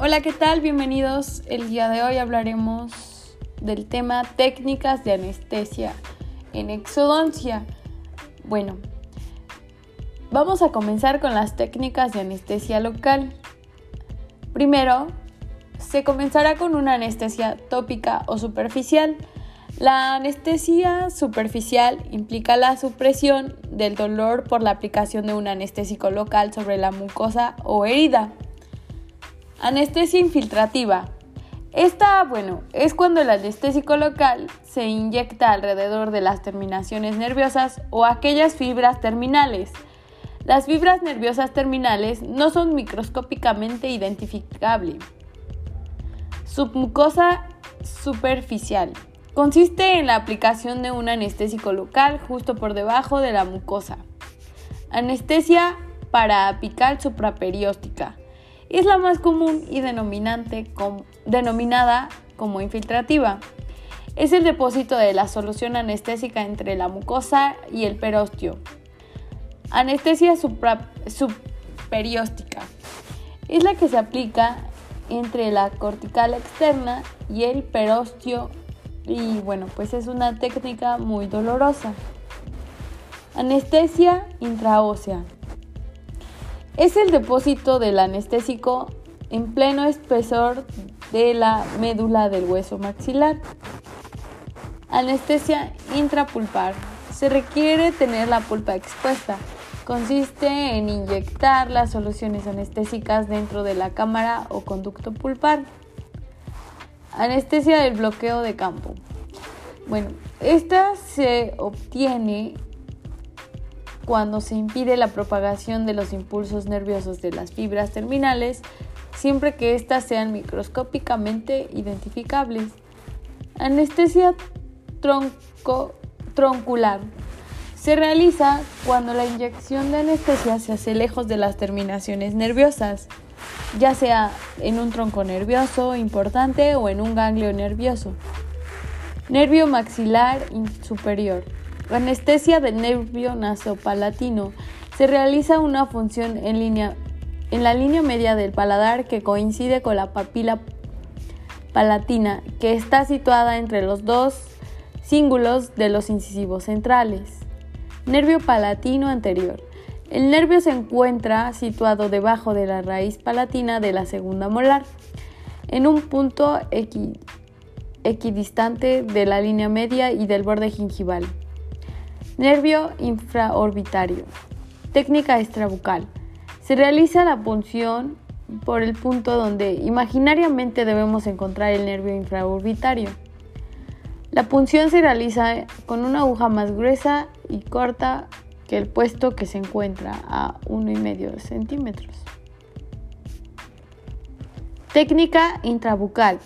Hola, ¿qué tal? Bienvenidos. El día de hoy hablaremos del tema técnicas de anestesia en exodoncia. Bueno, vamos a comenzar con las técnicas de anestesia local. Primero, se comenzará con una anestesia tópica o superficial. La anestesia superficial implica la supresión del dolor por la aplicación de un anestésico local sobre la mucosa o herida. Anestesia infiltrativa. Esta, bueno, es cuando el anestésico local se inyecta alrededor de las terminaciones nerviosas o aquellas fibras terminales. Las fibras nerviosas terminales no son microscópicamente identificables. Submucosa superficial. Consiste en la aplicación de un anestésico local justo por debajo de la mucosa. Anestesia paraapical supraperióstica es la más común y denominada como infiltrativa. Es el depósito de la solución anestésica entre la mucosa y el perostio. Anestesia subperióstica es la que se aplica entre la cortical externa y el perostio y bueno, pues es una técnica muy dolorosa. Anestesia intraósea es el depósito del anestésico en pleno espesor de la médula del hueso maxilar. Anestesia intrapulpar. Se requiere tener la pulpa expuesta. Consiste en inyectar las soluciones anestésicas dentro de la cámara o conducto pulpar. Anestesia del bloqueo de campo. Bueno, esta se obtiene cuando se impide la propagación de los impulsos nerviosos de las fibras terminales, siempre que éstas sean microscópicamente identificables. Anestesia tronco, troncular. Se realiza cuando la inyección de anestesia se hace lejos de las terminaciones nerviosas, ya sea en un tronco nervioso importante o en un ganglio nervioso. Nervio maxilar superior. Anestesia del nervio nasopalatino. Se realiza una función en, línea, en la línea media del paladar que coincide con la papila palatina, que está situada entre los dos cíngulos de los incisivos centrales. Nervio palatino anterior. El nervio se encuentra situado debajo de la raíz palatina de la segunda molar, en un punto equidistante de la línea media y del borde gingival. Nervio infraorbitario. Técnica extrabucal. Se realiza la punción por el punto donde imaginariamente debemos encontrar el nervio infraorbitario. La punción se realiza con una aguja más gruesa y corta que el puesto que se encuentra a 1,5 centímetros. Técnica intrabucal.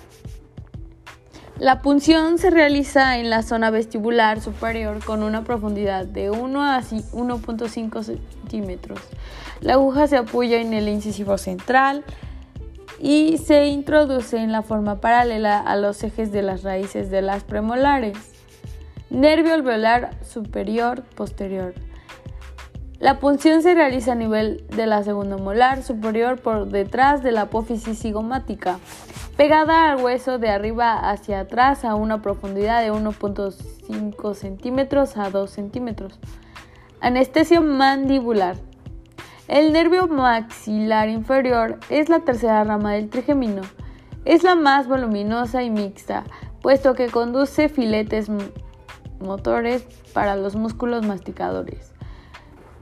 La punción se realiza en la zona vestibular superior con una profundidad de 1 a 1.5 centímetros. La aguja se apoya en el incisivo central y se introduce en la forma paralela a los ejes de las raíces de las premolares. Nervio alveolar superior posterior. La punción se realiza a nivel de la segunda molar superior por detrás de la apófisis cigomática pegada al hueso de arriba hacia atrás a una profundidad de 1.5 centímetros a 2 centímetros. Anestesia mandibular. El nervio maxilar inferior es la tercera rama del trigemino. Es la más voluminosa y mixta, puesto que conduce filetes motores para los músculos masticadores.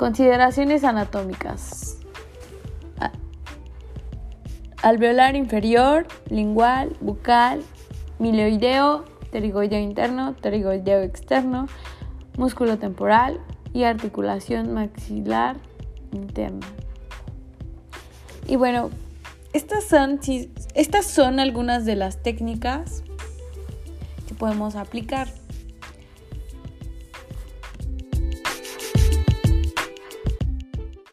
Consideraciones anatómicas alveolar inferior, lingual, bucal, miloideo, pterigoideo interno, pterigoideo externo, músculo temporal y articulación maxilar interna. Y bueno, estas son, estas son algunas de las técnicas que podemos aplicar.